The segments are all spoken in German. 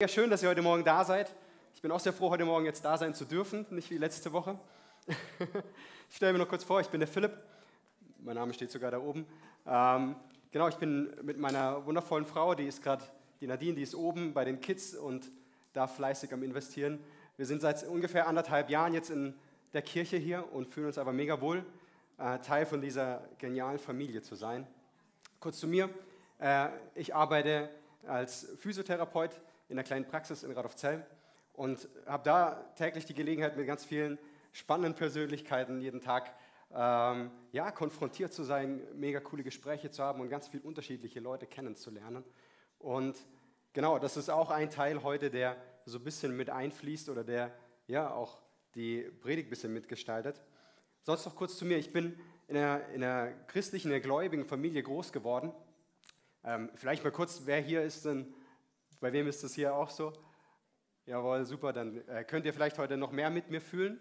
Ja, schön, dass ihr heute Morgen da seid. Ich bin auch sehr froh, heute Morgen jetzt da sein zu dürfen, nicht wie letzte Woche. ich stelle mir noch kurz vor, ich bin der Philipp. Mein Name steht sogar da oben. Ähm, genau, ich bin mit meiner wundervollen Frau, die ist gerade, die Nadine, die ist oben bei den Kids und da fleißig am Investieren. Wir sind seit ungefähr anderthalb Jahren jetzt in der Kirche hier und fühlen uns aber mega wohl, äh, Teil von dieser genialen Familie zu sein. Kurz zu mir. Äh, ich arbeite als Physiotherapeut in einer kleinen Praxis in Radolfzell und habe da täglich die Gelegenheit, mit ganz vielen spannenden Persönlichkeiten jeden Tag ähm, ja, konfrontiert zu sein, mega coole Gespräche zu haben und ganz viele unterschiedliche Leute kennenzulernen. Und genau, das ist auch ein Teil heute, der so ein bisschen mit einfließt oder der ja auch die Predigt ein bisschen mitgestaltet. Sonst noch kurz zu mir. Ich bin in einer, in einer christlichen, in einer gläubigen Familie groß geworden. Ähm, vielleicht mal kurz, wer hier ist denn bei wem ist das hier auch so? Jawohl, super, dann äh, könnt ihr vielleicht heute noch mehr mit mir fühlen.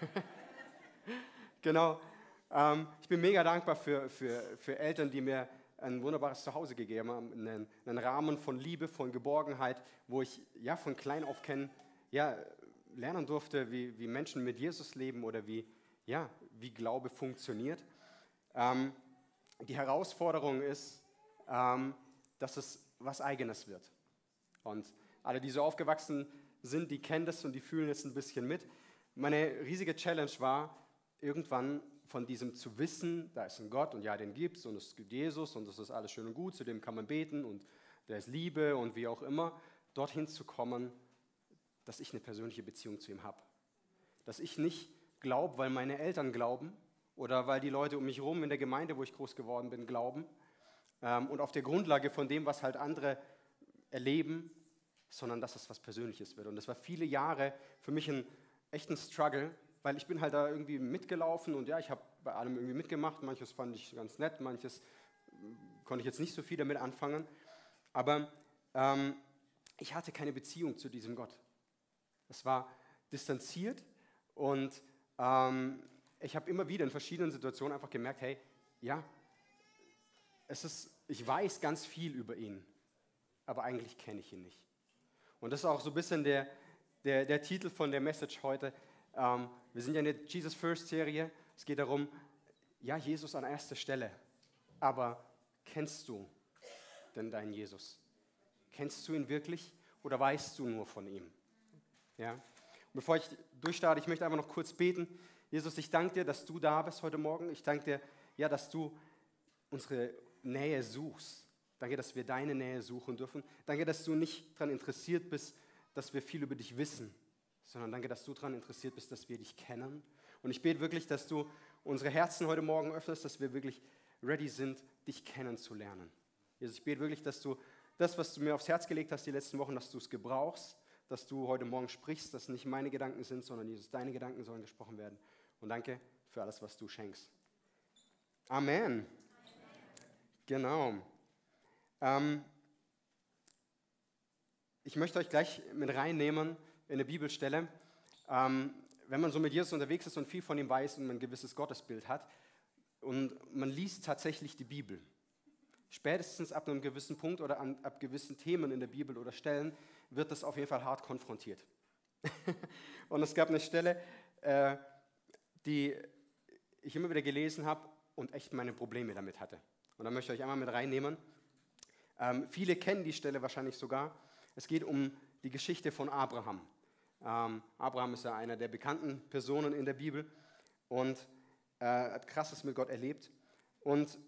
genau. Ähm, ich bin mega dankbar für, für, für Eltern, die mir ein wunderbares Zuhause gegeben haben, einen, einen Rahmen von Liebe, von Geborgenheit, wo ich ja von klein auf kennen, ja, lernen durfte, wie, wie Menschen mit Jesus leben oder wie, ja, wie Glaube funktioniert. Ähm, die Herausforderung ist, ähm, dass es was Eigenes wird. Und alle, die so aufgewachsen sind, die kennen das und die fühlen es ein bisschen mit. Meine riesige Challenge war, irgendwann von diesem zu wissen, da ist ein Gott und ja, den gibt es und es gibt Jesus und das ist alles schön und gut, zu dem kann man beten und der ist Liebe und wie auch immer, dorthin zu kommen, dass ich eine persönliche Beziehung zu ihm habe. Dass ich nicht glaube, weil meine Eltern glauben oder weil die Leute um mich herum in der Gemeinde, wo ich groß geworden bin, glauben ähm, und auf der Grundlage von dem, was halt andere erleben, sondern dass es was Persönliches wird. Und das war viele Jahre für mich ein echter Struggle, weil ich bin halt da irgendwie mitgelaufen und ja, ich habe bei allem irgendwie mitgemacht. Manches fand ich ganz nett, manches äh, konnte ich jetzt nicht so viel damit anfangen. Aber ähm, ich hatte keine Beziehung zu diesem Gott. Es war distanziert und ähm, ich habe immer wieder in verschiedenen Situationen einfach gemerkt, hey, ja, es ist, ich weiß ganz viel über ihn aber eigentlich kenne ich ihn nicht. Und das ist auch so ein bisschen der, der, der Titel von der Message heute. Ähm, wir sind ja in der Jesus First Serie. Es geht darum, ja, Jesus an erster Stelle. Aber kennst du denn deinen Jesus? Kennst du ihn wirklich oder weißt du nur von ihm? Ja? Und bevor ich durchstarte, ich möchte einfach noch kurz beten. Jesus, ich danke dir, dass du da bist heute Morgen. Ich danke dir, ja, dass du unsere Nähe suchst. Danke, dass wir deine Nähe suchen dürfen. Danke, dass du nicht daran interessiert bist, dass wir viel über dich wissen, sondern danke, dass du daran interessiert bist, dass wir dich kennen. Und ich bete wirklich, dass du unsere Herzen heute Morgen öffnest, dass wir wirklich ready sind, dich kennenzulernen. Jesus, ich bete wirklich, dass du das, was du mir aufs Herz gelegt hast die letzten Wochen, dass du es gebrauchst, dass du heute Morgen sprichst, dass nicht meine Gedanken sind, sondern Jesus, deine Gedanken sollen gesprochen werden. Und danke für alles, was du schenkst. Amen. Amen. Genau. Ähm, ich möchte euch gleich mit reinnehmen in eine Bibelstelle. Ähm, wenn man so mit Jesus unterwegs ist und viel von ihm weiß und ein gewisses Gottesbild hat und man liest tatsächlich die Bibel, spätestens ab einem gewissen Punkt oder an, ab gewissen Themen in der Bibel oder Stellen wird das auf jeden Fall hart konfrontiert. und es gab eine Stelle, äh, die ich immer wieder gelesen habe und echt meine Probleme damit hatte. Und da möchte ich euch einmal mit reinnehmen. Ähm, viele kennen die Stelle wahrscheinlich sogar. Es geht um die Geschichte von Abraham. Ähm, Abraham ist ja einer der bekannten Personen in der Bibel und äh, hat krasses mit Gott erlebt. Und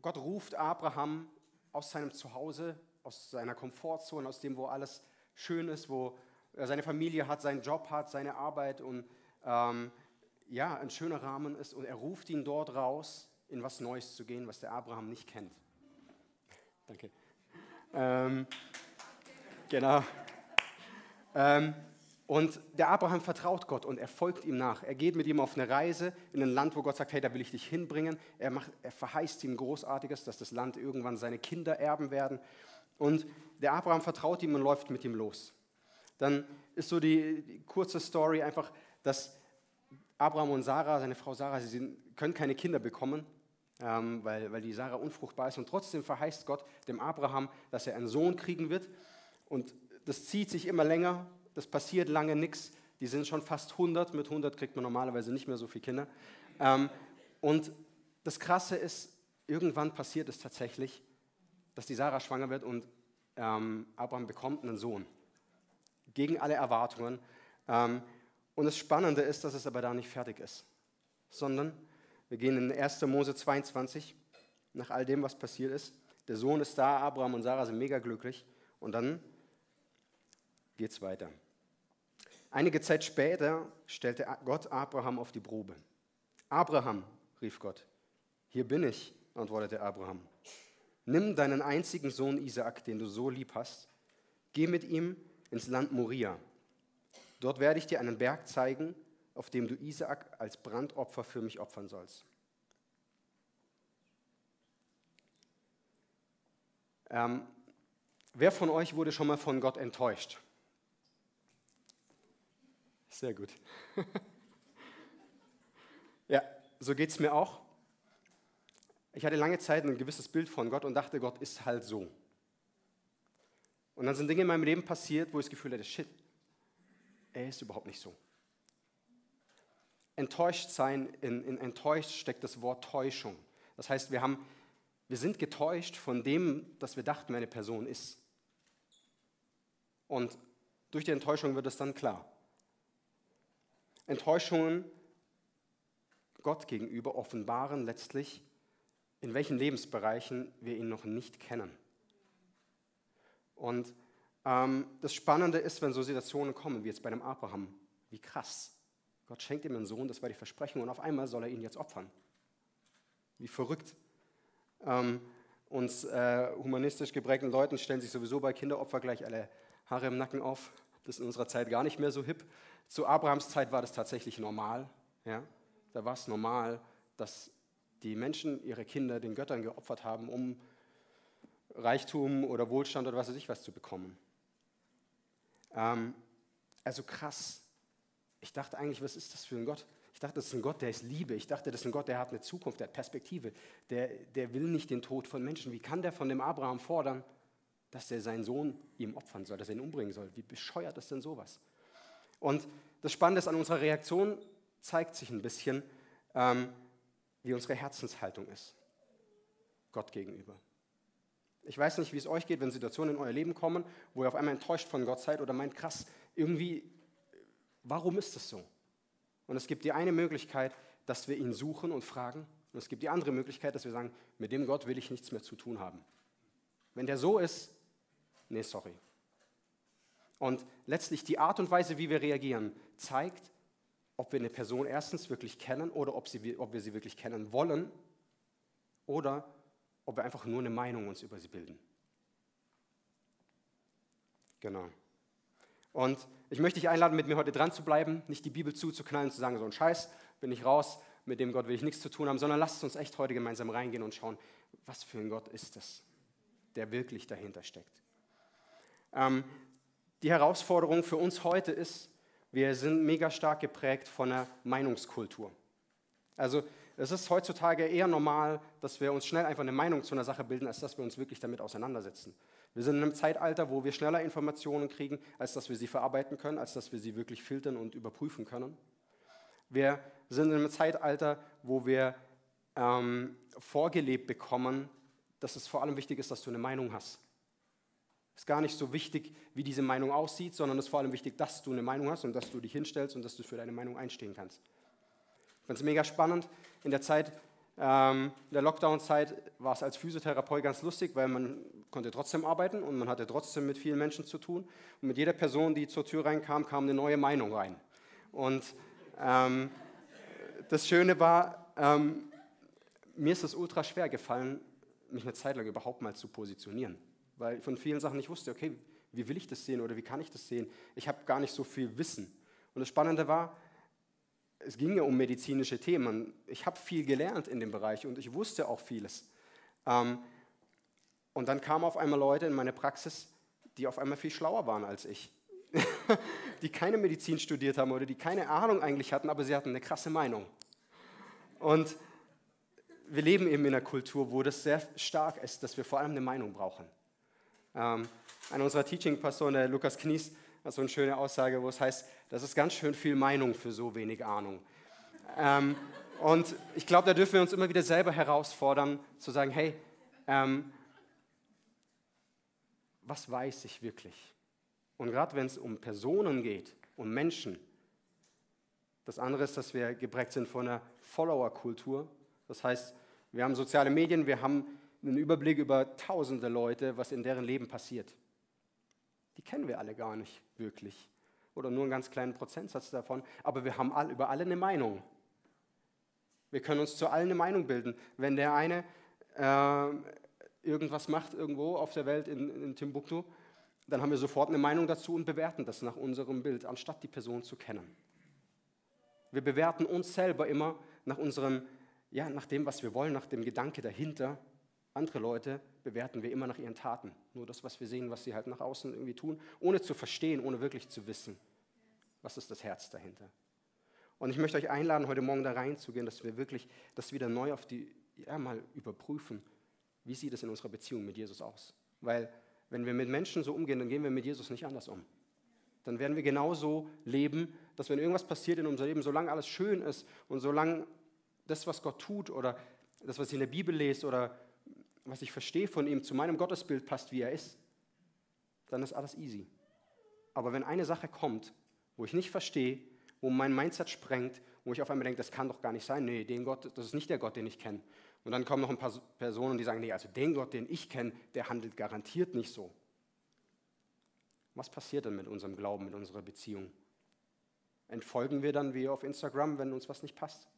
Gott ruft Abraham aus seinem Zuhause, aus seiner Komfortzone, aus dem, wo alles schön ist, wo er seine Familie hat, seinen Job hat, seine Arbeit und ähm, ja, ein schöner Rahmen ist. Und er ruft ihn dort raus, in was Neues zu gehen, was der Abraham nicht kennt. Danke. Ähm, genau. Ähm, und der Abraham vertraut Gott und er folgt ihm nach. Er geht mit ihm auf eine Reise in ein Land, wo Gott sagt, hey, da will ich dich hinbringen. Er, macht, er verheißt ihm Großartiges, dass das Land irgendwann seine Kinder erben werden. Und der Abraham vertraut ihm und läuft mit ihm los. Dann ist so die, die kurze Story einfach, dass Abraham und Sarah, seine Frau Sarah, sie sind, können keine Kinder bekommen ähm, weil, weil die Sarah unfruchtbar ist. Und trotzdem verheißt Gott dem Abraham, dass er einen Sohn kriegen wird. Und das zieht sich immer länger, das passiert lange nichts. Die sind schon fast 100, mit 100 kriegt man normalerweise nicht mehr so viele Kinder. Ähm, und das Krasse ist, irgendwann passiert es tatsächlich, dass die Sarah schwanger wird und ähm, Abraham bekommt einen Sohn. Gegen alle Erwartungen. Ähm, und das Spannende ist, dass es aber da nicht fertig ist, sondern wir gehen in 1. Mose 22, nach all dem, was passiert ist. Der Sohn ist da, Abraham und Sarah sind mega glücklich. Und dann geht es weiter. Einige Zeit später stellte Gott Abraham auf die Probe. Abraham, rief Gott. Hier bin ich, antwortete Abraham. Nimm deinen einzigen Sohn Isaak, den du so lieb hast, geh mit ihm ins Land Moria. Dort werde ich dir einen Berg zeigen, auf dem du Isaak als Brandopfer für mich opfern sollst. Ähm, wer von euch wurde schon mal von Gott enttäuscht? Sehr gut. ja, so geht es mir auch. Ich hatte lange Zeit ein gewisses Bild von Gott und dachte, Gott ist halt so. Und dann sind Dinge in meinem Leben passiert, wo ich das Gefühl hatte, shit, er ist überhaupt nicht so. Enttäuscht sein, in, in enttäuscht steckt das Wort Täuschung. Das heißt, wir, haben, wir sind getäuscht von dem, dass wir dachten, eine Person ist. Und durch die Enttäuschung wird es dann klar. Enttäuschungen Gott gegenüber offenbaren letztlich, in welchen Lebensbereichen wir ihn noch nicht kennen. Und ähm, das Spannende ist, wenn so Situationen kommen, wie jetzt bei dem Abraham, wie krass. Gott schenkt ihm einen Sohn, das war die Versprechung, und auf einmal soll er ihn jetzt opfern. Wie verrückt. Ähm, uns äh, humanistisch geprägten Leuten stellen sich sowieso bei Kinderopfer gleich alle Haare im Nacken auf. Das ist in unserer Zeit gar nicht mehr so hip. Zu Abrahams Zeit war das tatsächlich normal. Ja? Da war es normal, dass die Menschen ihre Kinder den Göttern geopfert haben, um Reichtum oder Wohlstand oder was weiß ich was zu bekommen. Ähm, also krass. Ich dachte eigentlich, was ist das für ein Gott? Ich dachte, das ist ein Gott, der ist Liebe. Ich dachte, das ist ein Gott, der hat eine Zukunft, der hat Perspektive. Der, der will nicht den Tod von Menschen. Wie kann der von dem Abraham fordern, dass er seinen Sohn ihm opfern soll, dass er ihn umbringen soll? Wie bescheuert ist denn sowas? Und das Spannende ist, an unserer Reaktion zeigt sich ein bisschen, ähm, wie unsere Herzenshaltung ist. Gott gegenüber. Ich weiß nicht, wie es euch geht, wenn Situationen in euer Leben kommen, wo ihr auf einmal enttäuscht von Gott seid oder meint, krass, irgendwie, warum ist das so? Und es gibt die eine Möglichkeit, dass wir ihn suchen und fragen. Und es gibt die andere Möglichkeit, dass wir sagen, mit dem Gott will ich nichts mehr zu tun haben. Wenn der so ist, nee, sorry. Und letztlich die Art und Weise, wie wir reagieren, zeigt, ob wir eine Person erstens wirklich kennen oder ob, sie, ob wir sie wirklich kennen wollen oder ob wir einfach nur eine Meinung uns über sie bilden. Genau. Und ich möchte dich einladen, mit mir heute dran zu bleiben, nicht die Bibel zuzuknallen, zu sagen, so ein Scheiß, bin ich raus, mit dem Gott will ich nichts zu tun haben, sondern lasst uns echt heute gemeinsam reingehen und schauen, was für ein Gott ist das, der wirklich dahinter steckt. Ähm, die Herausforderung für uns heute ist, wir sind mega stark geprägt von einer Meinungskultur. Also es ist heutzutage eher normal, dass wir uns schnell einfach eine Meinung zu einer Sache bilden, als dass wir uns wirklich damit auseinandersetzen. Wir sind in einem Zeitalter, wo wir schneller Informationen kriegen, als dass wir sie verarbeiten können, als dass wir sie wirklich filtern und überprüfen können. Wir sind in einem Zeitalter, wo wir ähm, vorgelebt bekommen, dass es vor allem wichtig ist, dass du eine Meinung hast. Ist gar nicht so wichtig, wie diese Meinung aussieht, sondern es ist vor allem wichtig, dass du eine Meinung hast und dass du dich hinstellst und dass du für deine Meinung einstehen kannst. Ich fand es mega spannend. In der Zeit, ähm, der Lockdown-Zeit, war es als Physiotherapeut ganz lustig, weil man konnte trotzdem arbeiten und man hatte trotzdem mit vielen Menschen zu tun. Und mit jeder Person, die zur Tür reinkam, kam eine neue Meinung rein. Und ähm, das Schöne war, ähm, mir ist es ultra schwer gefallen, mich eine Zeit lang überhaupt mal zu positionieren weil ich von vielen Sachen nicht wusste, okay, wie will ich das sehen oder wie kann ich das sehen? Ich habe gar nicht so viel Wissen. Und das Spannende war, es ging ja um medizinische Themen. Ich habe viel gelernt in dem Bereich und ich wusste auch vieles. Ähm, und dann kamen auf einmal Leute in meine Praxis, die auf einmal viel schlauer waren als ich. die keine Medizin studiert haben oder die keine Ahnung eigentlich hatten, aber sie hatten eine krasse Meinung. Und wir leben eben in einer Kultur, wo das sehr stark ist, dass wir vor allem eine Meinung brauchen. Ähm, einer unserer Teaching-Pastoren, der Lukas Knies, hat so eine schöne Aussage, wo es heißt, das ist ganz schön viel Meinung für so wenig Ahnung. Ähm, und ich glaube, da dürfen wir uns immer wieder selber herausfordern, zu sagen, hey, ähm, was weiß ich wirklich? Und gerade wenn es um Personen geht, um Menschen, das andere ist, dass wir geprägt sind von einer Follower-Kultur. Das heißt, wir haben soziale Medien, wir haben einen Überblick über tausende Leute, was in deren Leben passiert. Die kennen wir alle gar nicht wirklich oder nur einen ganz kleinen Prozentsatz davon, aber wir haben all, über alle eine Meinung. Wir können uns zu allen eine Meinung bilden. Wenn der eine äh, irgendwas macht irgendwo auf der Welt in, in Timbuktu, dann haben wir sofort eine Meinung dazu und bewerten das nach unserem Bild, anstatt die Person zu kennen. Wir bewerten uns selber immer nach unserem, ja, nach dem, was wir wollen, nach dem Gedanke dahinter. Andere Leute bewerten wir immer nach ihren Taten. Nur das, was wir sehen, was sie halt nach außen irgendwie tun, ohne zu verstehen, ohne wirklich zu wissen, was ist das Herz dahinter. Und ich möchte euch einladen, heute Morgen da reinzugehen, dass wir wirklich das wieder neu auf die, ja, mal überprüfen. Wie sieht es in unserer Beziehung mit Jesus aus? Weil, wenn wir mit Menschen so umgehen, dann gehen wir mit Jesus nicht anders um dann werden wir genauso leben, dass wenn irgendwas passiert in unserem Leben, solange alles schön ist und solange das, was Gott tut oder das, was ich in der Bibel lese oder was ich verstehe von ihm, zu meinem Gottesbild passt, wie er ist, dann ist alles easy. Aber wenn eine Sache kommt, wo ich nicht verstehe, wo mein Mindset sprengt, wo ich auf einmal denke, das kann doch gar nicht sein, nee, den Gott, das ist nicht der Gott, den ich kenne. Und dann kommen noch ein paar Personen, die sagen, nee, also den Gott, den ich kenne, der handelt garantiert nicht so. Was passiert dann mit unserem Glauben, mit unserer Beziehung? Entfolgen wir dann wie auf Instagram, wenn uns was nicht passt?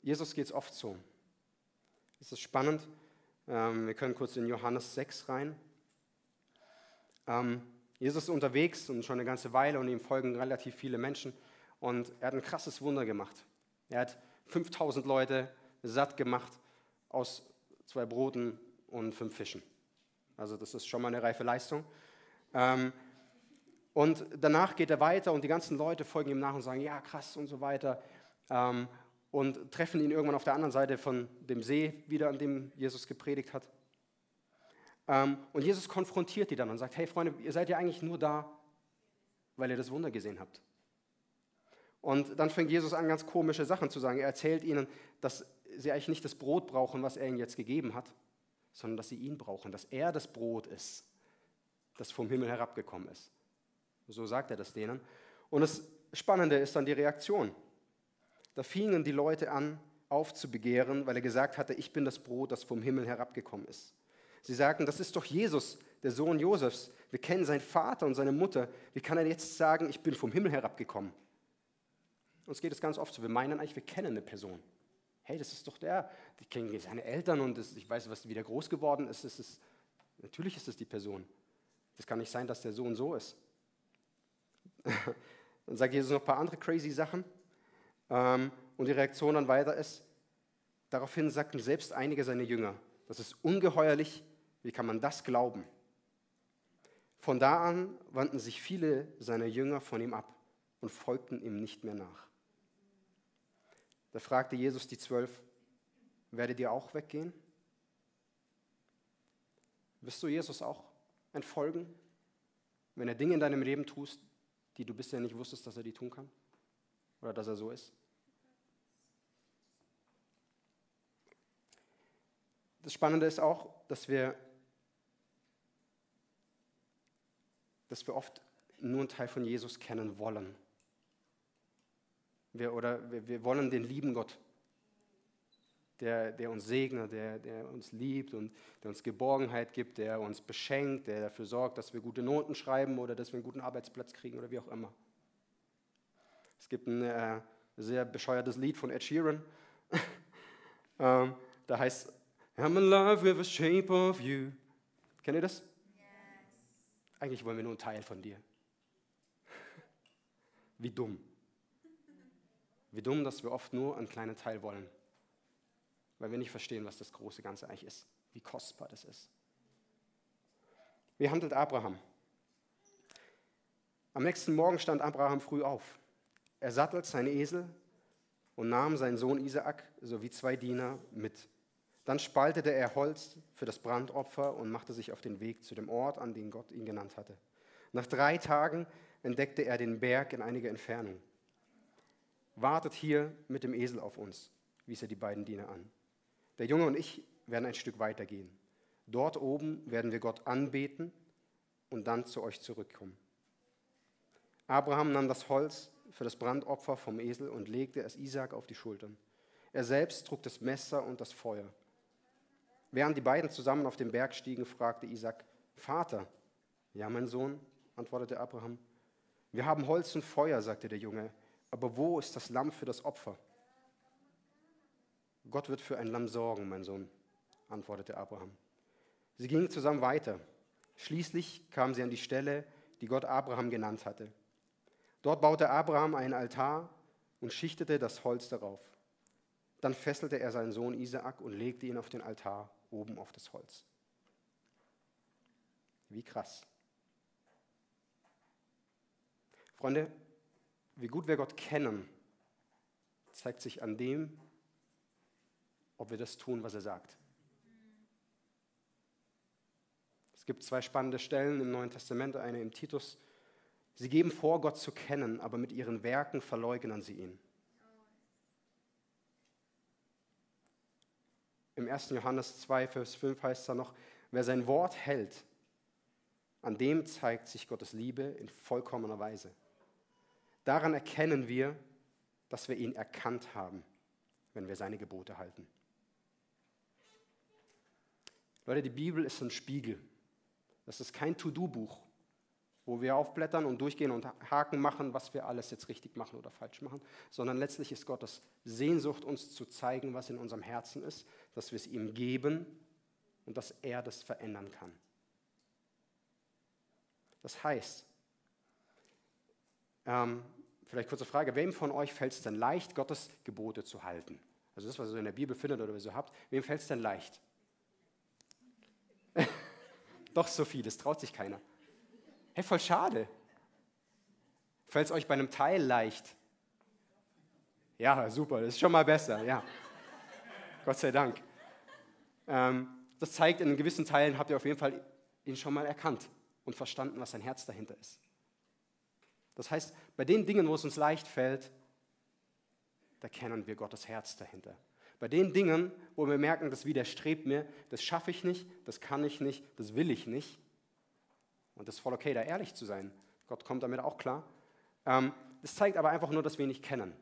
Jesus geht es oft so. Es ist spannend. Ähm, wir können kurz in Johannes 6 rein. Ähm, Jesus ist unterwegs und schon eine ganze Weile und ihm folgen relativ viele Menschen. Und er hat ein krasses Wunder gemacht. Er hat 5000 Leute satt gemacht aus zwei Broten und fünf Fischen. Also das ist schon mal eine reife Leistung. Ähm, und danach geht er weiter und die ganzen Leute folgen ihm nach und sagen, ja, krass und so weiter. Ähm, und treffen ihn irgendwann auf der anderen Seite von dem See wieder, an dem Jesus gepredigt hat. Ähm, und Jesus konfrontiert die dann und sagt, hey Freunde, ihr seid ja eigentlich nur da, weil ihr das Wunder gesehen habt. Und dann fängt Jesus an, ganz komische Sachen zu sagen. Er erzählt ihnen, dass sie eigentlich nicht das Brot brauchen, was er ihnen jetzt gegeben hat, sondern dass sie ihn brauchen, dass er das Brot ist, das vom Himmel herabgekommen ist. So sagt er das denen. Und das Spannende ist dann die Reaktion. Da fingen die Leute an, aufzubegehren, weil er gesagt hatte, ich bin das Brot, das vom Himmel herabgekommen ist. Sie sagten, das ist doch Jesus, der Sohn Josefs. Wir kennen seinen Vater und seine Mutter. Wie kann er jetzt sagen, ich bin vom Himmel herabgekommen? Uns geht es ganz oft so. Wir meinen eigentlich, wir kennen eine Person. Hey, das ist doch der, ich kenne seine Eltern und das, ich weiß, was wieder groß geworden ist. Das ist. Natürlich ist es die Person. Das kann nicht sein, dass der Sohn so ist. dann sagt Jesus noch ein paar andere crazy Sachen. Ähm, und die Reaktion dann weiter ist, daraufhin sagten selbst einige seiner Jünger, das ist ungeheuerlich, wie kann man das glauben? Von da an wandten sich viele seiner Jünger von ihm ab und folgten ihm nicht mehr nach. Da fragte Jesus die Zwölf, werdet ihr auch weggehen? Wirst du Jesus auch entfolgen, wenn er Dinge in deinem Leben tust, die du bisher nicht wusstest, dass er die tun kann? Oder dass er so ist? Das Spannende ist auch, dass wir, dass wir oft nur einen Teil von Jesus kennen wollen. Wir, oder wir, wir wollen den lieben Gott, der, der uns segnet, der, der uns liebt und der uns Geborgenheit gibt, der uns beschenkt, der dafür sorgt, dass wir gute Noten schreiben oder dass wir einen guten Arbeitsplatz kriegen oder wie auch immer. Es gibt ein äh, sehr bescheuertes Lied von Ed Sheeran. ähm, da heißt I'm in love with the shape of you. Kennt ihr das? Yes. Eigentlich wollen wir nur einen Teil von dir. Wie dumm. Wie dumm, dass wir oft nur einen kleinen Teil wollen, weil wir nicht verstehen, was das große Ganze eigentlich ist, wie kostbar das ist. Wie handelt Abraham? Am nächsten Morgen stand Abraham früh auf. Er sattelt seinen Esel und nahm seinen Sohn Isaak sowie zwei Diener mit. Dann spaltete er Holz für das Brandopfer und machte sich auf den Weg zu dem Ort, an den Gott ihn genannt hatte. Nach drei Tagen entdeckte er den Berg in einiger Entfernung. Wartet hier mit dem Esel auf uns, wies er die beiden Diener an. Der Junge und ich werden ein Stück weiter gehen. Dort oben werden wir Gott anbeten und dann zu euch zurückkommen. Abraham nahm das Holz für das Brandopfer vom Esel und legte es Isaak auf die Schultern. Er selbst trug das Messer und das Feuer. Während die beiden zusammen auf den Berg stiegen, fragte Isaak, Vater, ja, mein Sohn, antwortete Abraham. Wir haben Holz und Feuer, sagte der Junge, aber wo ist das Lamm für das Opfer? Gott wird für ein Lamm sorgen, mein Sohn, antwortete Abraham. Sie gingen zusammen weiter. Schließlich kamen sie an die Stelle, die Gott Abraham genannt hatte. Dort baute Abraham einen Altar und schichtete das Holz darauf. Dann fesselte er seinen Sohn Isaak und legte ihn auf den Altar oben auf das Holz. Wie krass. Freunde, wie gut wir Gott kennen, zeigt sich an dem, ob wir das tun, was er sagt. Es gibt zwei spannende Stellen im Neuen Testament, eine im Titus. Sie geben vor, Gott zu kennen, aber mit ihren Werken verleugnen sie ihn. Im 1. Johannes 2, Vers 5 heißt es da noch, wer sein Wort hält, an dem zeigt sich Gottes Liebe in vollkommener Weise. Daran erkennen wir, dass wir ihn erkannt haben, wenn wir seine Gebote halten. Leute, die Bibel ist ein Spiegel. Das ist kein To-Do-Buch, wo wir aufblättern und durchgehen und Haken machen, was wir alles jetzt richtig machen oder falsch machen, sondern letztlich ist Gottes Sehnsucht, uns zu zeigen, was in unserem Herzen ist, dass wir es ihm geben und dass er das verändern kann. Das heißt, ähm, vielleicht kurze Frage, wem von euch fällt es denn leicht, Gottes Gebote zu halten? Also das, was ihr in der Bibel findet oder was ihr habt, wem fällt es denn leicht? Doch so viel, das traut sich keiner. Hey, voll schade. Fällt es euch bei einem Teil leicht? Ja, super, das ist schon mal besser, ja. Gott sei Dank. Ähm, das zeigt, in gewissen Teilen habt ihr auf jeden Fall ihn schon mal erkannt und verstanden, was sein Herz dahinter ist. Das heißt, bei den Dingen, wo es uns leicht fällt, da kennen wir Gottes Herz dahinter. Bei den Dingen, wo wir merken, das widerstrebt mir, das schaffe ich nicht, das kann ich nicht, das will ich nicht. Und das ist voll okay, da ehrlich zu sein. Gott kommt damit auch klar. Ähm, das zeigt aber einfach nur, dass wir ihn nicht kennen.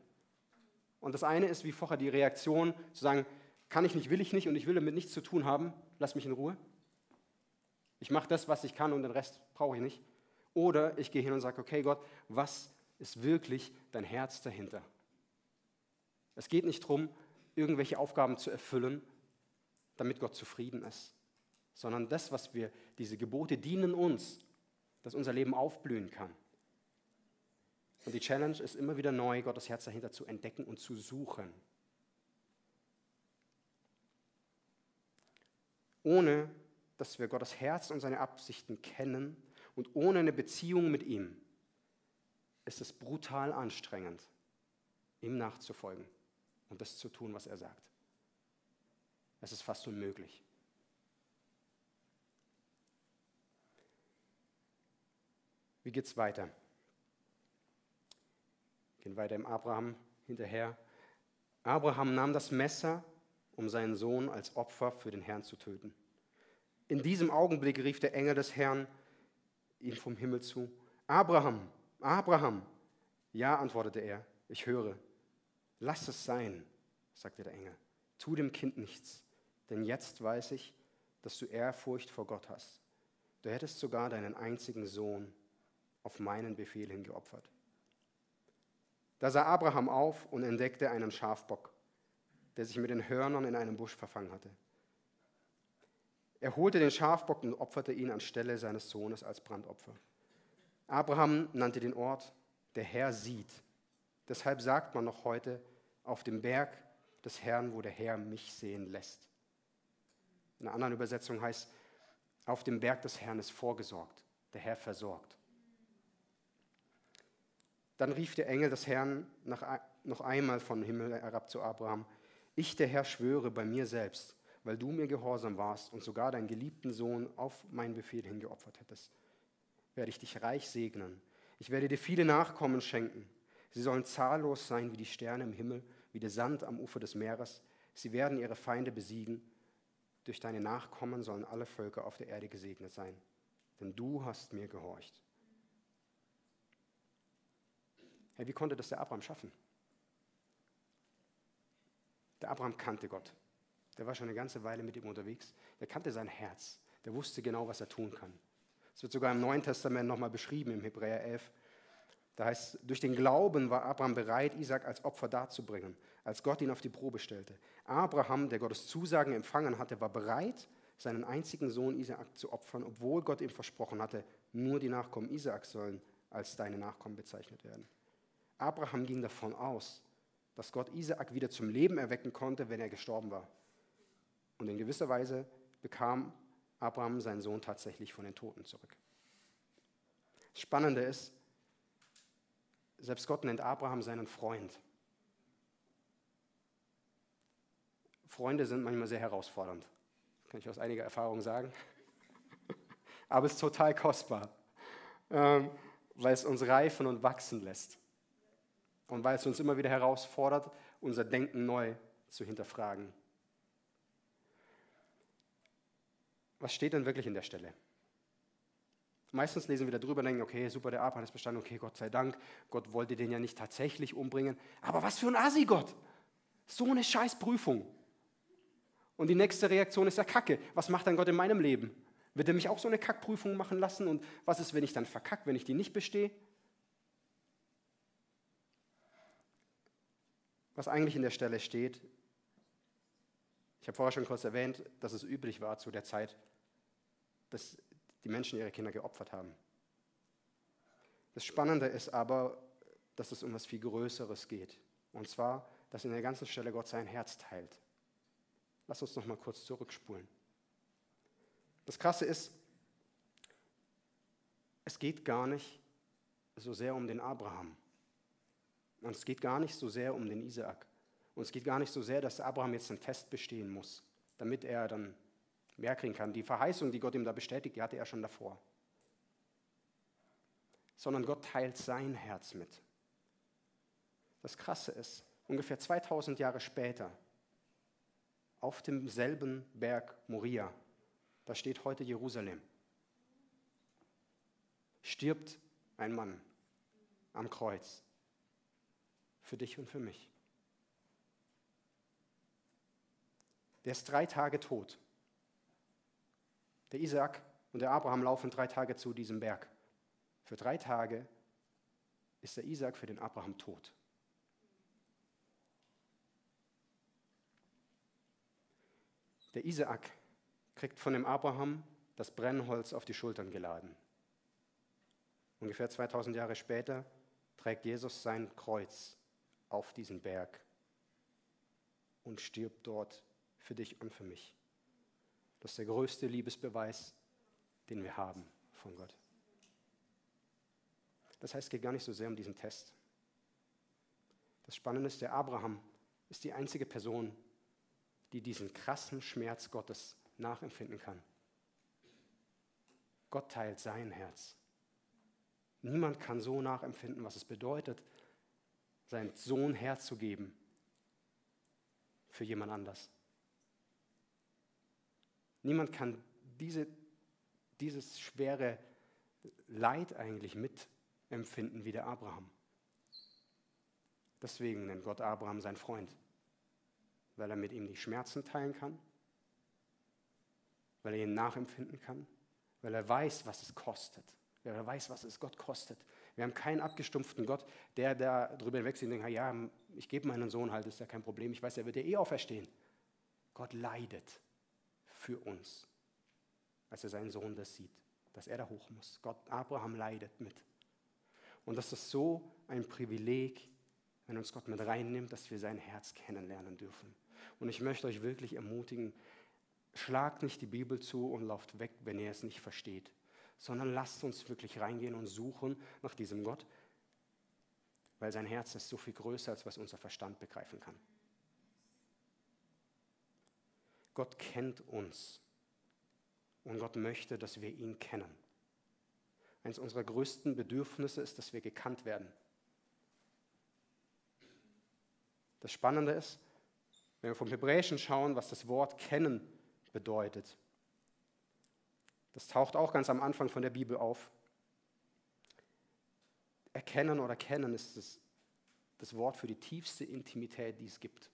Und das eine ist wie vorher die Reaktion, zu sagen, kann ich nicht, will ich nicht und ich will damit nichts zu tun haben, lass mich in Ruhe. Ich mache das, was ich kann und den Rest brauche ich nicht. Oder ich gehe hin und sage, okay Gott, was ist wirklich dein Herz dahinter? Es geht nicht darum, irgendwelche Aufgaben zu erfüllen, damit Gott zufrieden ist, sondern das, was wir, diese Gebote dienen uns, dass unser Leben aufblühen kann. Und die Challenge ist immer wieder neu, Gottes Herz dahinter zu entdecken und zu suchen. Ohne dass wir Gottes Herz und seine Absichten kennen und ohne eine Beziehung mit ihm, ist es brutal anstrengend, ihm nachzufolgen und das zu tun, was er sagt. Es ist fast unmöglich. Wie geht es weiter? Wir gehen weiter im Abraham hinterher. Abraham nahm das Messer, um seinen Sohn als Opfer für den Herrn zu töten. In diesem Augenblick rief der Engel des Herrn ihm vom Himmel zu, Abraham, Abraham. Ja, antwortete er, ich höre. Lass es sein, sagte der Engel. Tu dem Kind nichts, denn jetzt weiß ich, dass du Ehrfurcht vor Gott hast. Du hättest sogar deinen einzigen Sohn auf meinen Befehl hin geopfert. Da sah Abraham auf und entdeckte einen Schafbock, der sich mit den Hörnern in einem Busch verfangen hatte. Er holte den Schafbock und opferte ihn anstelle seines Sohnes als Brandopfer. Abraham nannte den Ort, der Herr sieht. Deshalb sagt man noch heute, auf dem Berg des Herrn, wo der Herr mich sehen lässt. In einer anderen Übersetzung heißt, auf dem Berg des Herrn ist vorgesorgt, der Herr versorgt. Dann rief der Engel des Herrn noch einmal vom Himmel herab zu Abraham, ich der Herr schwöre bei mir selbst, weil du mir gehorsam warst und sogar deinen geliebten Sohn auf meinen Befehl hingeopfert hättest. Werde ich dich reich segnen. Ich werde dir viele Nachkommen schenken. Sie sollen zahllos sein wie die Sterne im Himmel, wie der Sand am Ufer des Meeres. Sie werden ihre Feinde besiegen. Durch deine Nachkommen sollen alle Völker auf der Erde gesegnet sein. Denn du hast mir gehorcht. Hey, wie konnte das der Abraham schaffen? Der Abraham kannte Gott. Der war schon eine ganze Weile mit ihm unterwegs. Der kannte sein Herz. Der wusste genau, was er tun kann. Es wird sogar im Neuen Testament nochmal beschrieben, im Hebräer 11. Da heißt, durch den Glauben war Abraham bereit, Isaac als Opfer darzubringen, als Gott ihn auf die Probe stellte. Abraham, der Gottes Zusagen empfangen hatte, war bereit, seinen einzigen Sohn Isaac zu opfern, obwohl Gott ihm versprochen hatte, nur die Nachkommen Isaac sollen als deine Nachkommen bezeichnet werden. Abraham ging davon aus, dass Gott Isaak wieder zum Leben erwecken konnte, wenn er gestorben war. Und in gewisser Weise bekam Abraham seinen Sohn tatsächlich von den Toten zurück. Das Spannende ist, selbst Gott nennt Abraham seinen Freund. Freunde sind manchmal sehr herausfordernd. Kann ich aus einiger Erfahrung sagen. Aber es ist total kostbar, ähm, weil es uns reifen und wachsen lässt. Und weil es uns immer wieder herausfordert, unser Denken neu zu hinterfragen. Was steht denn wirklich in der Stelle? Meistens lesen wir darüber und denken, okay, super, der Abraham ist bestanden, okay, Gott sei Dank, Gott wollte den ja nicht tatsächlich umbringen. Aber was für ein Asi Gott! So eine Scheißprüfung. Und die nächste Reaktion ist ja Kacke. Was macht dann Gott in meinem Leben? Wird er mich auch so eine Kackprüfung machen lassen? Und was ist, wenn ich dann verkacke, wenn ich die nicht bestehe? was eigentlich in der Stelle steht. Ich habe vorher schon kurz erwähnt, dass es üblich war zu der Zeit, dass die Menschen ihre Kinder geopfert haben. Das Spannende ist aber, dass es um etwas viel Größeres geht. Und zwar, dass in der ganzen Stelle Gott sein Herz teilt. Lass uns noch mal kurz zurückspulen. Das Krasse ist, es geht gar nicht so sehr um den Abraham. Und es geht gar nicht so sehr um den Isaak. Und es geht gar nicht so sehr, dass Abraham jetzt einen Test bestehen muss, damit er dann mehr kriegen kann. Die Verheißung, die Gott ihm da bestätigt, die hatte er schon davor. Sondern Gott teilt sein Herz mit. Das Krasse ist, ungefähr 2000 Jahre später, auf demselben Berg Moria, da steht heute Jerusalem, stirbt ein Mann am Kreuz für dich und für mich. Der ist drei Tage tot. Der Isaac und der Abraham laufen drei Tage zu diesem Berg. Für drei Tage ist der Isaac für den Abraham tot. Der Isaac kriegt von dem Abraham das Brennholz auf die Schultern geladen. Ungefähr 2000 Jahre später trägt Jesus sein Kreuz auf diesen Berg und stirbt dort für dich und für mich. Das ist der größte Liebesbeweis, den wir haben von Gott. Das heißt, es geht gar nicht so sehr um diesen Test. Das Spannende ist, der Abraham ist die einzige Person, die diesen krassen Schmerz Gottes nachempfinden kann. Gott teilt sein Herz. Niemand kann so nachempfinden, was es bedeutet, seinen Sohn herzugeben für jemand anders. Niemand kann diese, dieses schwere Leid eigentlich mitempfinden wie der Abraham. Deswegen nennt Gott Abraham sein Freund, weil er mit ihm die Schmerzen teilen kann, weil er ihn nachempfinden kann, weil er weiß, was es kostet, weil er weiß, was es Gott kostet, wir haben keinen abgestumpften Gott, der da drüber hinwegsieht und denkt, ja, ich gebe meinen Sohn halt, ist ja kein Problem, ich weiß, er wird ja eh auferstehen. Gott leidet für uns, als er seinen Sohn das sieht, dass er da hoch muss. Gott, Abraham leidet mit. Und das ist so ein Privileg, wenn uns Gott mit reinnimmt, dass wir sein Herz kennenlernen dürfen. Und ich möchte euch wirklich ermutigen, schlagt nicht die Bibel zu und lauft weg, wenn ihr es nicht versteht sondern lasst uns wirklich reingehen und suchen nach diesem Gott, weil sein Herz ist so viel größer, als was unser Verstand begreifen kann. Gott kennt uns. Und Gott möchte, dass wir ihn kennen. Eines unserer größten Bedürfnisse ist, dass wir gekannt werden. Das Spannende ist, wenn wir vom Hebräischen schauen, was das Wort kennen bedeutet. Das taucht auch ganz am Anfang von der Bibel auf. Erkennen oder kennen ist das, das Wort für die tiefste Intimität, die es gibt.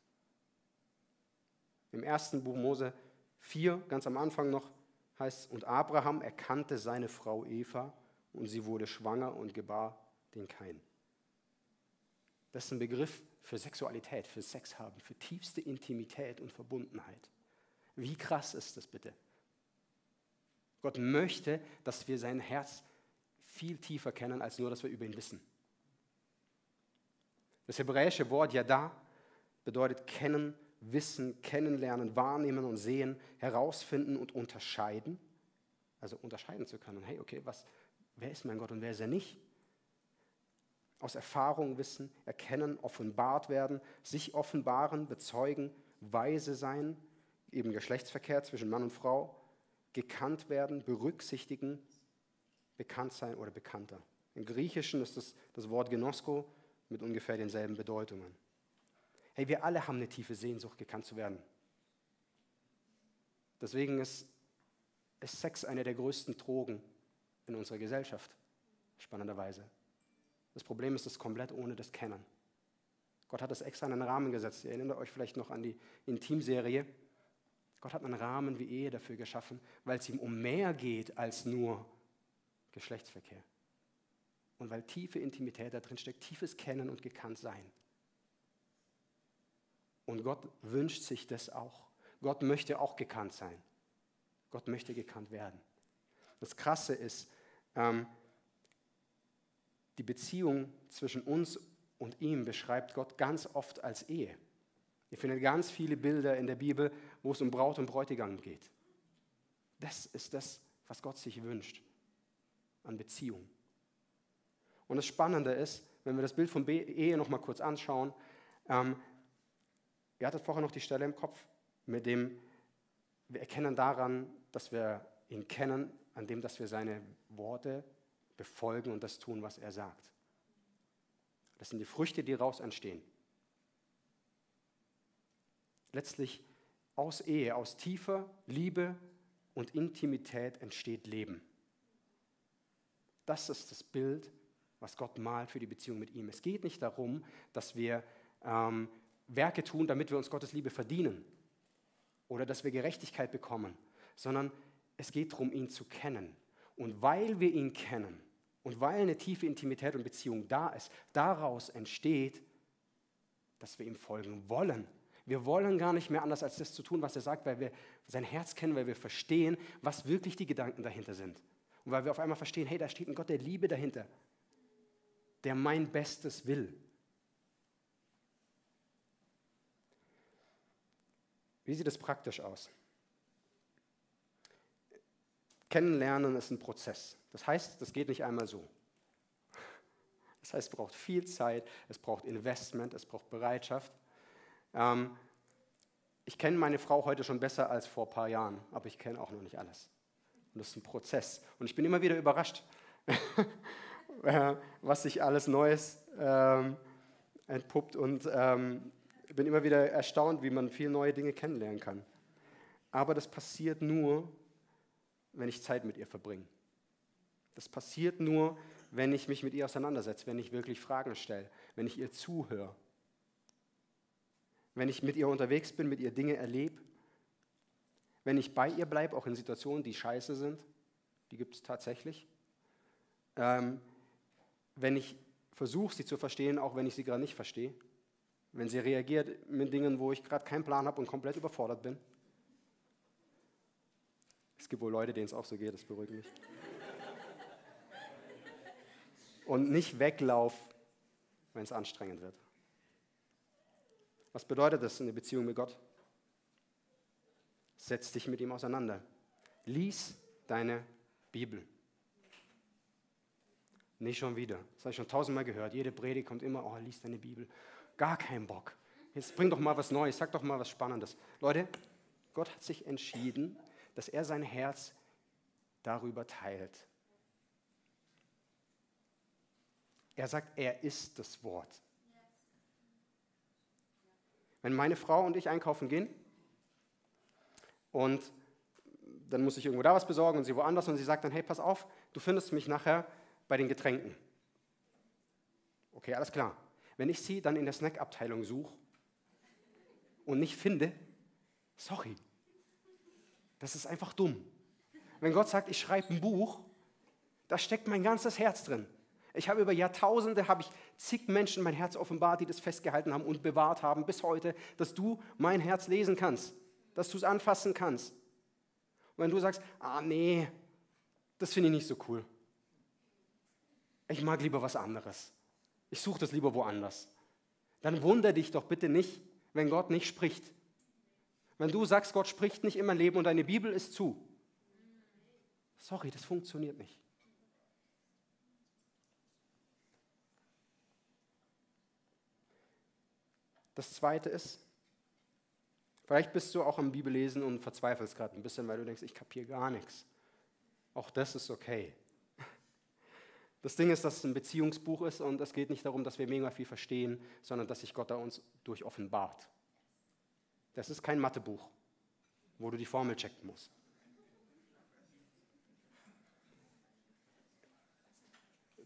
Im ersten Buch Mose 4, ganz am Anfang noch, heißt und Abraham erkannte seine Frau Eva und sie wurde schwanger und gebar den Kain. Das ist ein Begriff für Sexualität, für Sex haben, für tiefste Intimität und Verbundenheit. Wie krass ist das bitte? Gott möchte, dass wir sein Herz viel tiefer kennen, als nur, dass wir über ihn wissen. Das hebräische Wort Yada bedeutet kennen, wissen, kennenlernen, wahrnehmen und sehen, herausfinden und unterscheiden. Also unterscheiden zu können. Hey, okay, was, wer ist mein Gott und wer ist er nicht? Aus Erfahrung wissen, erkennen, offenbart werden, sich offenbaren, bezeugen, weise sein, eben Geschlechtsverkehr zwischen Mann und Frau, gekannt werden, berücksichtigen, bekannt sein oder bekannter. Im Griechischen ist das, das Wort Genosko mit ungefähr denselben Bedeutungen. Hey, wir alle haben eine tiefe Sehnsucht, gekannt zu werden. Deswegen ist, ist Sex eine der größten Drogen in unserer Gesellschaft, spannenderweise. Das Problem ist es komplett ohne das Kennen. Gott hat das extra in einen Rahmen gesetzt. Ihr erinnert euch vielleicht noch an die Intimserie. Gott hat einen Rahmen wie Ehe dafür geschaffen, weil es ihm um mehr geht als nur Geschlechtsverkehr. Und weil tiefe Intimität da drin steckt, tiefes Kennen und Gekanntsein. Und Gott wünscht sich das auch. Gott möchte auch gekannt sein. Gott möchte gekannt werden. Das Krasse ist, ähm, die Beziehung zwischen uns und ihm beschreibt Gott ganz oft als Ehe. Ihr findet ganz viele Bilder in der Bibel, wo es um Braut und Bräutigam geht. Das ist das, was Gott sich wünscht an Beziehung. Und das Spannende ist, wenn wir das Bild von Ehe noch mal kurz anschauen, ähm, ihr hattet vorher noch die Stelle im Kopf, mit dem wir erkennen daran, dass wir ihn kennen, an dem, dass wir seine Worte befolgen und das tun, was er sagt. Das sind die Früchte, die daraus entstehen letztlich aus Ehe, aus tiefer Liebe und Intimität entsteht Leben. Das ist das Bild, was Gott malt für die Beziehung mit ihm. Es geht nicht darum, dass wir ähm, Werke tun, damit wir uns Gottes Liebe verdienen oder dass wir Gerechtigkeit bekommen, sondern es geht darum, ihn zu kennen. Und weil wir ihn kennen und weil eine tiefe Intimität und Beziehung da ist, daraus entsteht, dass wir ihm folgen wollen wir wollen gar nicht mehr anders, als das zu tun, was er sagt, weil wir sein Herz kennen, weil wir verstehen, was wirklich die Gedanken dahinter sind. Und weil wir auf einmal verstehen, hey, da steht ein Gott der Liebe dahinter, der mein Bestes will. Wie sieht es praktisch aus? Kennenlernen ist ein Prozess. Das heißt, das geht nicht einmal so. Das heißt, es braucht viel Zeit, es braucht Investment, es braucht Bereitschaft. Ähm, ich kenne meine Frau heute schon besser als vor ein paar Jahren, aber ich kenne auch noch nicht alles. Und das ist ein Prozess. Und ich bin immer wieder überrascht, äh, was sich alles Neues ähm, entpuppt und ähm, bin immer wieder erstaunt, wie man viele neue Dinge kennenlernen kann. Aber das passiert nur, wenn ich Zeit mit ihr verbringe. Das passiert nur, wenn ich mich mit ihr auseinandersetze, wenn ich wirklich Fragen stelle, wenn ich ihr zuhöre wenn ich mit ihr unterwegs bin, mit ihr Dinge erlebe, wenn ich bei ihr bleibe, auch in Situationen, die scheiße sind, die gibt es tatsächlich, ähm, wenn ich versuche, sie zu verstehen, auch wenn ich sie gerade nicht verstehe, wenn sie reagiert mit Dingen, wo ich gerade keinen Plan habe und komplett überfordert bin. Es gibt wohl Leute, denen es auch so geht, das beruhigt mich. Und nicht weglauf, wenn es anstrengend wird. Was bedeutet das in der Beziehung mit Gott? Setz dich mit ihm auseinander. Lies deine Bibel. Nicht schon wieder. Das habe ich schon tausendmal gehört. Jede Predigt kommt immer, oh, lies deine Bibel. Gar keinen Bock. Jetzt bring doch mal was Neues, sag doch mal was Spannendes. Leute, Gott hat sich entschieden, dass er sein Herz darüber teilt. Er sagt, er ist das Wort. Wenn meine Frau und ich einkaufen gehen und dann muss ich irgendwo da was besorgen und sie woanders und sie sagt dann, hey, pass auf, du findest mich nachher bei den Getränken. Okay, alles klar. Wenn ich sie dann in der Snackabteilung suche und nicht finde, sorry, das ist einfach dumm. Wenn Gott sagt, ich schreibe ein Buch, da steckt mein ganzes Herz drin. Ich habe über Jahrtausende, habe ich zig Menschen mein Herz offenbart, die das festgehalten haben und bewahrt haben bis heute, dass du mein Herz lesen kannst, dass du es anfassen kannst. Und wenn du sagst, ah nee, das finde ich nicht so cool. Ich mag lieber was anderes. Ich suche das lieber woanders. Dann wundere dich doch bitte nicht, wenn Gott nicht spricht. Wenn du sagst, Gott spricht nicht in mein Leben und deine Bibel ist zu. Sorry, das funktioniert nicht. Das zweite ist, vielleicht bist du auch am Bibellesen und verzweifelst gerade ein bisschen, weil du denkst, ich kapiere gar nichts. Auch das ist okay. Das Ding ist, dass es ein Beziehungsbuch ist und es geht nicht darum, dass wir mega viel verstehen, sondern dass sich Gott da uns durch offenbart. Das ist kein Mathebuch, wo du die Formel checken musst.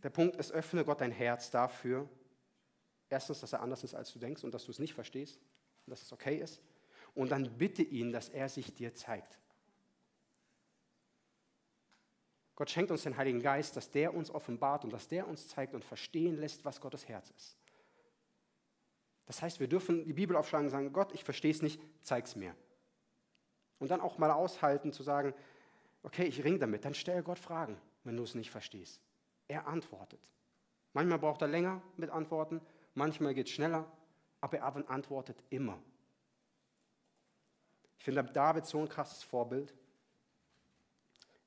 Der Punkt ist, öffne Gott dein Herz dafür, erstens, dass er anders ist, als du denkst und dass du es nicht verstehst und dass es okay ist. Und dann bitte ihn, dass er sich dir zeigt. Gott schenkt uns den Heiligen Geist, dass der uns offenbart und dass der uns zeigt und verstehen lässt, was Gottes Herz ist. Das heißt, wir dürfen die Bibel aufschlagen und sagen, Gott, ich verstehe es nicht, zeig's mir. Und dann auch mal aushalten zu sagen, okay, ich ring damit, dann stell Gott Fragen, wenn du es nicht verstehst. Er antwortet. Manchmal braucht er länger mit Antworten, manchmal geht es schneller, aber er antwortet immer. Ich finde David so ein krasses Vorbild.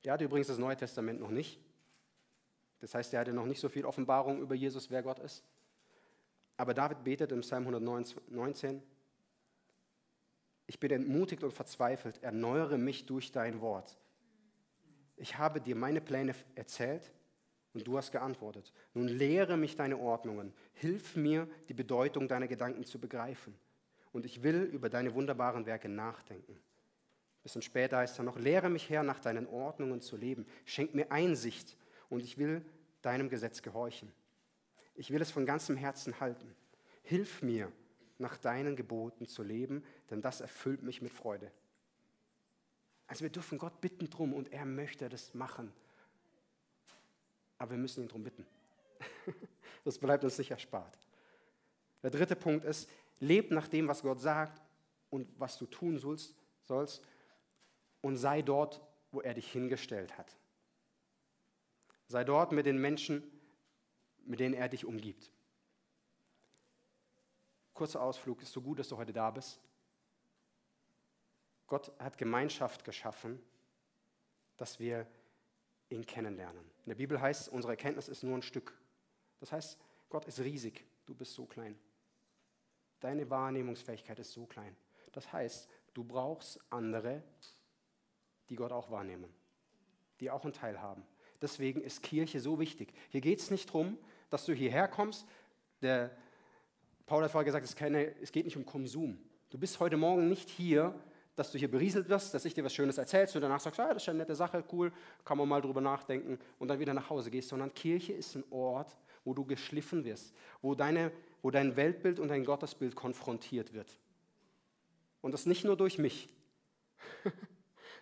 Der hatte übrigens das Neue Testament noch nicht. Das heißt, er hatte noch nicht so viel Offenbarung über Jesus, wer Gott ist. Aber David betet im Psalm 119, ich bin entmutigt und verzweifelt, erneuere mich durch dein Wort. Ich habe dir meine Pläne erzählt und du hast geantwortet. Nun lehre mich deine Ordnungen, hilf mir, die Bedeutung deiner Gedanken zu begreifen. Und ich will über deine wunderbaren Werke nachdenken. Bisschen später heißt er noch, lehre mich her, nach deinen Ordnungen zu leben. Schenk mir Einsicht und ich will deinem Gesetz gehorchen. Ich will es von ganzem Herzen halten. Hilf mir, nach deinen Geboten zu leben, denn das erfüllt mich mit Freude. Also wir dürfen Gott bitten drum und er möchte das machen. Aber wir müssen ihn drum bitten. Das bleibt uns nicht erspart. Der dritte Punkt ist, leb nach dem, was Gott sagt und was du tun sollst, sollst und sei dort, wo er dich hingestellt hat. Sei dort mit den Menschen, mit denen er dich umgibt. Kurzer Ausflug, ist so gut, dass du heute da bist. Gott hat Gemeinschaft geschaffen, dass wir ihn kennenlernen. In der Bibel heißt es, unsere Erkenntnis ist nur ein Stück. Das heißt, Gott ist riesig, du bist so klein. Deine Wahrnehmungsfähigkeit ist so klein. Das heißt, du brauchst andere, die Gott auch wahrnehmen, die auch einen Teil haben. Deswegen ist Kirche so wichtig. Hier geht es nicht darum, dass du hierher kommst. Der Paul hat vorher gesagt, es, keine, es geht nicht um Konsum. Du bist heute Morgen nicht hier, dass du hier berieselt wirst, dass ich dir was Schönes erzählst und danach sagst, ah, das ist eine nette Sache, cool, kann man mal drüber nachdenken und dann wieder nach Hause gehst, sondern Kirche ist ein Ort, wo du geschliffen wirst, wo, deine, wo dein Weltbild und dein Gottesbild konfrontiert wird. Und das nicht nur durch mich,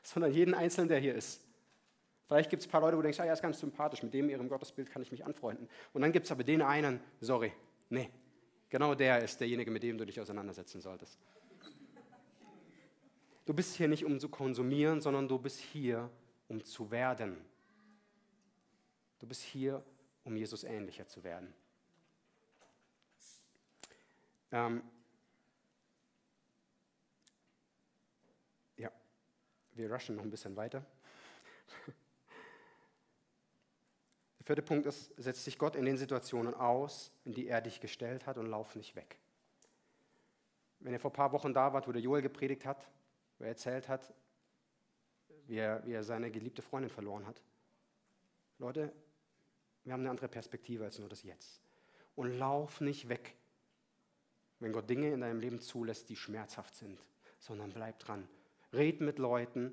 sondern jeden Einzelnen, der hier ist. Vielleicht gibt es ein paar Leute, wo du denkst, ah, ja, ist ganz sympathisch, mit dem ihrem Gottesbild kann ich mich anfreunden. Und dann gibt es aber den einen, sorry, nee, genau der ist derjenige, mit dem du dich auseinandersetzen solltest. Du bist hier nicht, um zu konsumieren, sondern du bist hier, um zu werden. Du bist hier, um Jesus ähnlicher zu werden. Ähm wir rushen noch ein bisschen weiter. Der vierte Punkt ist, setzt sich Gott in den Situationen aus, in die er dich gestellt hat und lauf nicht weg. Wenn ihr vor ein paar Wochen da wart, wo der Joel gepredigt hat, wo er erzählt hat, wie er, wie er seine geliebte Freundin verloren hat. Leute, wir haben eine andere Perspektive als nur das Jetzt. Und lauf nicht weg, wenn Gott Dinge in deinem Leben zulässt, die schmerzhaft sind, sondern bleib dran. Red mit Leuten,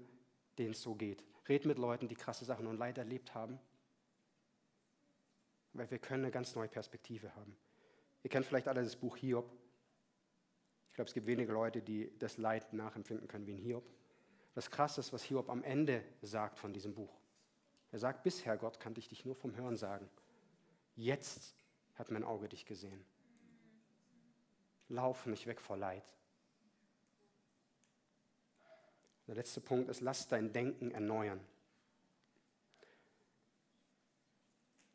denen es so geht. Red mit Leuten, die krasse Sachen und Leid erlebt haben. Weil wir können eine ganz neue Perspektive haben. Ihr kennt vielleicht alle das Buch Hiob. Ich glaube, es gibt wenige Leute, die das Leid nachempfinden können wie ein Hiob. Das Krasse ist, was Hiob am Ende sagt von diesem Buch. Er sagt, bisher, Gott, kannte ich dich nur vom Hören sagen. Jetzt hat mein Auge dich gesehen. Lauf nicht weg vor Leid. Der letzte Punkt ist, lass dein Denken erneuern.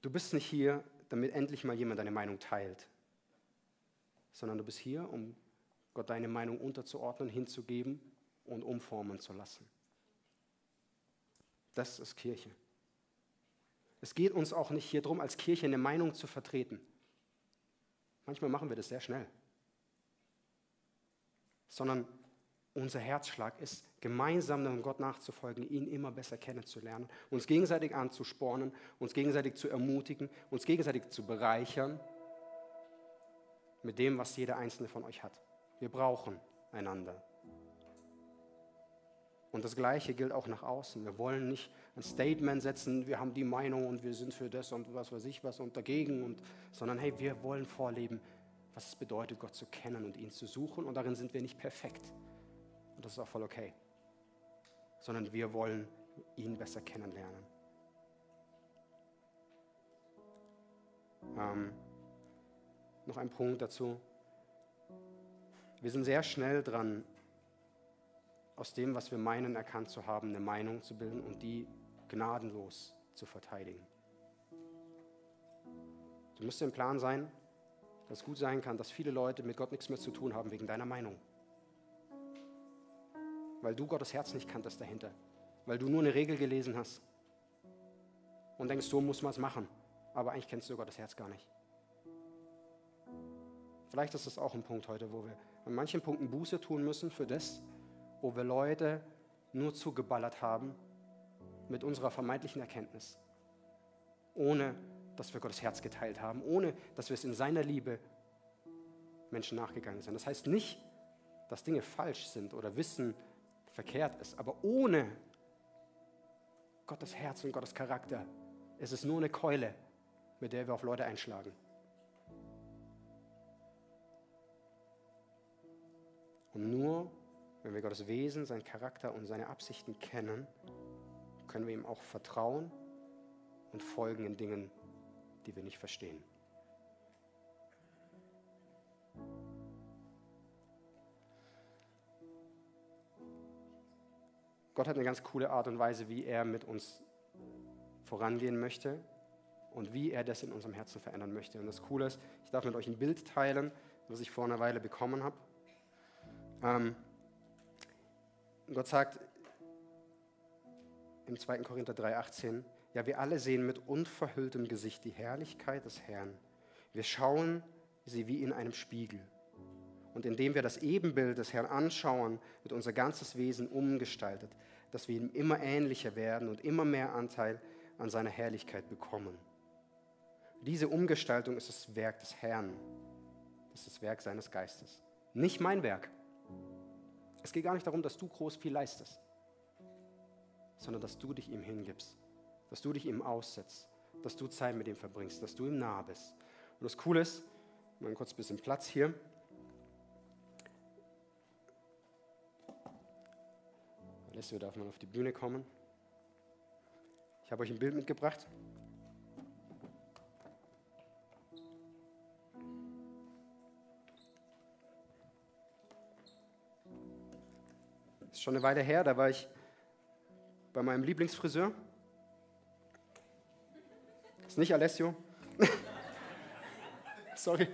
Du bist nicht hier, damit endlich mal jemand deine Meinung teilt, sondern du bist hier, um Gott deine Meinung unterzuordnen, hinzugeben und umformen zu lassen. Das ist Kirche. Es geht uns auch nicht hier darum, als Kirche eine Meinung zu vertreten. Manchmal machen wir das sehr schnell. Sondern unser Herzschlag ist, gemeinsam dem Gott nachzufolgen, ihn immer besser kennenzulernen, uns gegenseitig anzuspornen, uns gegenseitig zu ermutigen, uns gegenseitig zu bereichern mit dem, was jeder einzelne von euch hat. Wir brauchen einander. Und das Gleiche gilt auch nach außen. Wir wollen nicht ein Statement setzen, wir haben die Meinung und wir sind für das und was weiß ich was und dagegen, und, sondern hey, wir wollen vorleben, was es bedeutet, Gott zu kennen und ihn zu suchen. Und darin sind wir nicht perfekt. Das ist auch voll okay. Sondern wir wollen ihn besser kennenlernen. Ähm, noch ein Punkt dazu. Wir sind sehr schnell dran, aus dem, was wir meinen, erkannt zu haben, eine Meinung zu bilden und die gnadenlos zu verteidigen. Du musst im Plan sein, dass es gut sein kann, dass viele Leute mit Gott nichts mehr zu tun haben wegen deiner Meinung. Weil du Gottes Herz nicht kanntest dahinter. Weil du nur eine Regel gelesen hast und denkst, so muss man es machen. Aber eigentlich kennst du Gottes Herz gar nicht. Vielleicht ist das auch ein Punkt heute, wo wir an manchen Punkten Buße tun müssen für das, wo wir Leute nur zugeballert haben mit unserer vermeintlichen Erkenntnis, ohne dass wir Gottes Herz geteilt haben, ohne dass wir es in seiner Liebe Menschen nachgegangen sind. Das heißt nicht, dass Dinge falsch sind oder Wissen verkehrt ist, aber ohne Gottes Herz und Gottes Charakter ist es nur eine Keule, mit der wir auf Leute einschlagen. Und nur wenn wir Gottes Wesen, seinen Charakter und seine Absichten kennen, können wir ihm auch vertrauen und folgen in Dingen, die wir nicht verstehen. Gott hat eine ganz coole Art und Weise, wie er mit uns vorangehen möchte und wie er das in unserem Herzen verändern möchte. Und das Coole ist, ich darf mit euch ein Bild teilen, was ich vor einer Weile bekommen habe. Ähm, Gott sagt im 2. Korinther 3,18, ja, wir alle sehen mit unverhülltem Gesicht die Herrlichkeit des Herrn. Wir schauen sie wie in einem Spiegel. Und indem wir das Ebenbild des Herrn anschauen, wird unser ganzes Wesen umgestaltet, dass wir ihm immer ähnlicher werden und immer mehr Anteil an seiner Herrlichkeit bekommen. Diese Umgestaltung ist das Werk des Herrn. Das ist das Werk seines Geistes. Nicht mein Werk. Es geht gar nicht darum, dass du groß viel leistest, sondern dass du dich ihm hingibst dass du dich ihm aussetzt, dass du Zeit mit ihm verbringst, dass du ihm nah bist. Und das Coole ist, mal kurz ein bisschen Platz hier. Alessio darf mal auf die Bühne kommen. Ich habe euch ein Bild mitgebracht. Ist schon eine Weile her, da war ich bei meinem Lieblingsfriseur. Ist nicht Alessio? Sorry.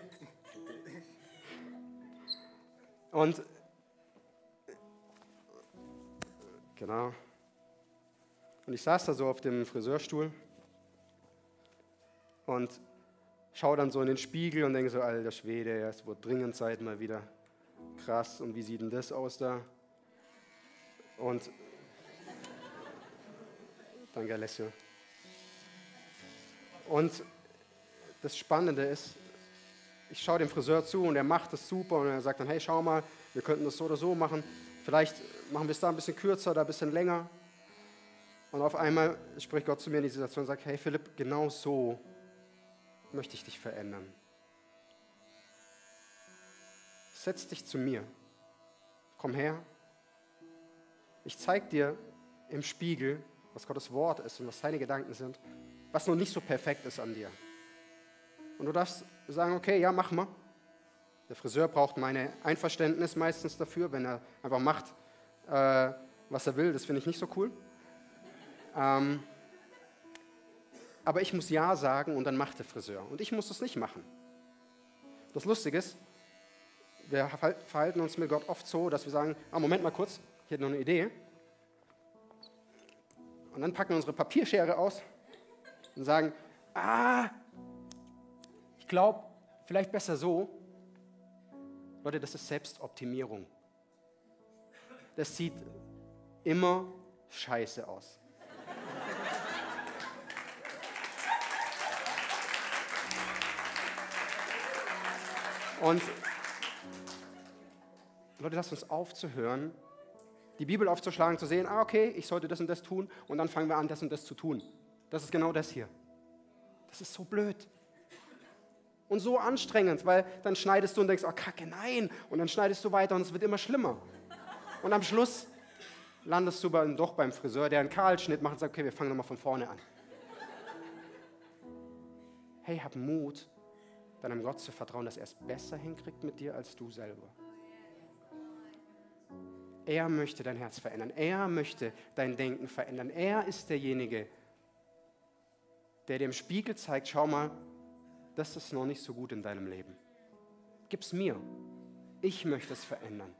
Und genau. Und ich saß da so auf dem Friseurstuhl und schaue dann so in den Spiegel und denke so, alter Schwede, es wird dringend Zeit mal wieder. Krass, und wie sieht denn das aus da? Und danke, Alessio. Und das Spannende ist, ich schaue dem Friseur zu und er macht das super und er sagt dann, hey, schau mal, wir könnten das so oder so machen. Vielleicht machen wir es da ein bisschen kürzer oder ein bisschen länger. Und auf einmal spricht Gott zu mir in die Situation und sagt, hey Philipp, genau so möchte ich dich verändern. Setz dich zu mir. Komm her. Ich zeige dir im Spiegel, was Gottes Wort ist und was seine Gedanken sind, was noch nicht so perfekt ist an dir. Und du darfst sagen, okay, ja, mach mal. Der Friseur braucht meine Einverständnis meistens dafür, wenn er einfach macht, äh, was er will. Das finde ich nicht so cool. Ähm, aber ich muss Ja sagen und dann macht der Friseur. Und ich muss das nicht machen. Das Lustige ist, wir verhalten uns mit Gott oft so, dass wir sagen, ah, Moment mal kurz, ich hätte noch eine Idee. Und dann packen wir unsere Papierschere aus und sagen, ah, ich glaube, vielleicht besser so. Leute, das ist Selbstoptimierung. Das sieht immer scheiße aus. Und Leute, lasst uns aufzuhören, die Bibel aufzuschlagen, zu sehen, ah, okay, ich sollte das und das tun und dann fangen wir an, das und das zu tun. Das ist genau das hier. Das ist so blöd. Und so anstrengend, weil dann schneidest du und denkst, oh Kacke, nein. Und dann schneidest du weiter und es wird immer schlimmer. Und am Schluss landest du dann doch beim Friseur, der einen Kahlschnitt macht und sagt, okay, wir fangen nochmal von vorne an. Hey, hab Mut, deinem Gott zu vertrauen, dass er es besser hinkriegt mit dir als du selber. Er möchte dein Herz verändern. Er möchte dein Denken verändern. Er ist derjenige, der dir im Spiegel zeigt, schau mal, das ist noch nicht so gut in deinem Leben. Gib's mir. Ich möchte es verändern.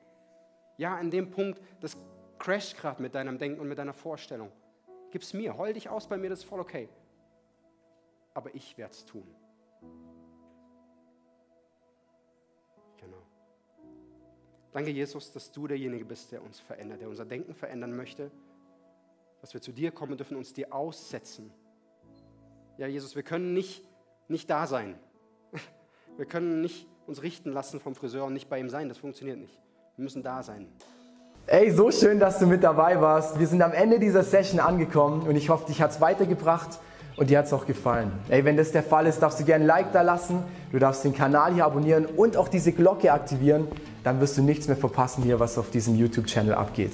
Ja, in dem Punkt, das crasht gerade mit deinem Denken und mit deiner Vorstellung. Gib's mir. Heul dich aus bei mir, das ist voll okay. Aber ich werde es tun. Danke, Jesus, dass du derjenige bist, der uns verändert, der unser Denken verändern möchte, dass wir zu dir kommen dürfen, uns dir aussetzen. Ja, Jesus, wir können nicht, nicht da sein. Wir können nicht uns richten lassen vom Friseur und nicht bei ihm sein. Das funktioniert nicht. Wir müssen da sein. Ey, so schön, dass du mit dabei warst. Wir sind am Ende dieser Session angekommen und ich hoffe, dich hat es weitergebracht und dir hat es auch gefallen. Ey, wenn das der Fall ist, darfst du gerne ein Like da lassen, du darfst den Kanal hier abonnieren und auch diese Glocke aktivieren, dann wirst du nichts mehr verpassen hier, was auf diesem YouTube-Channel abgeht.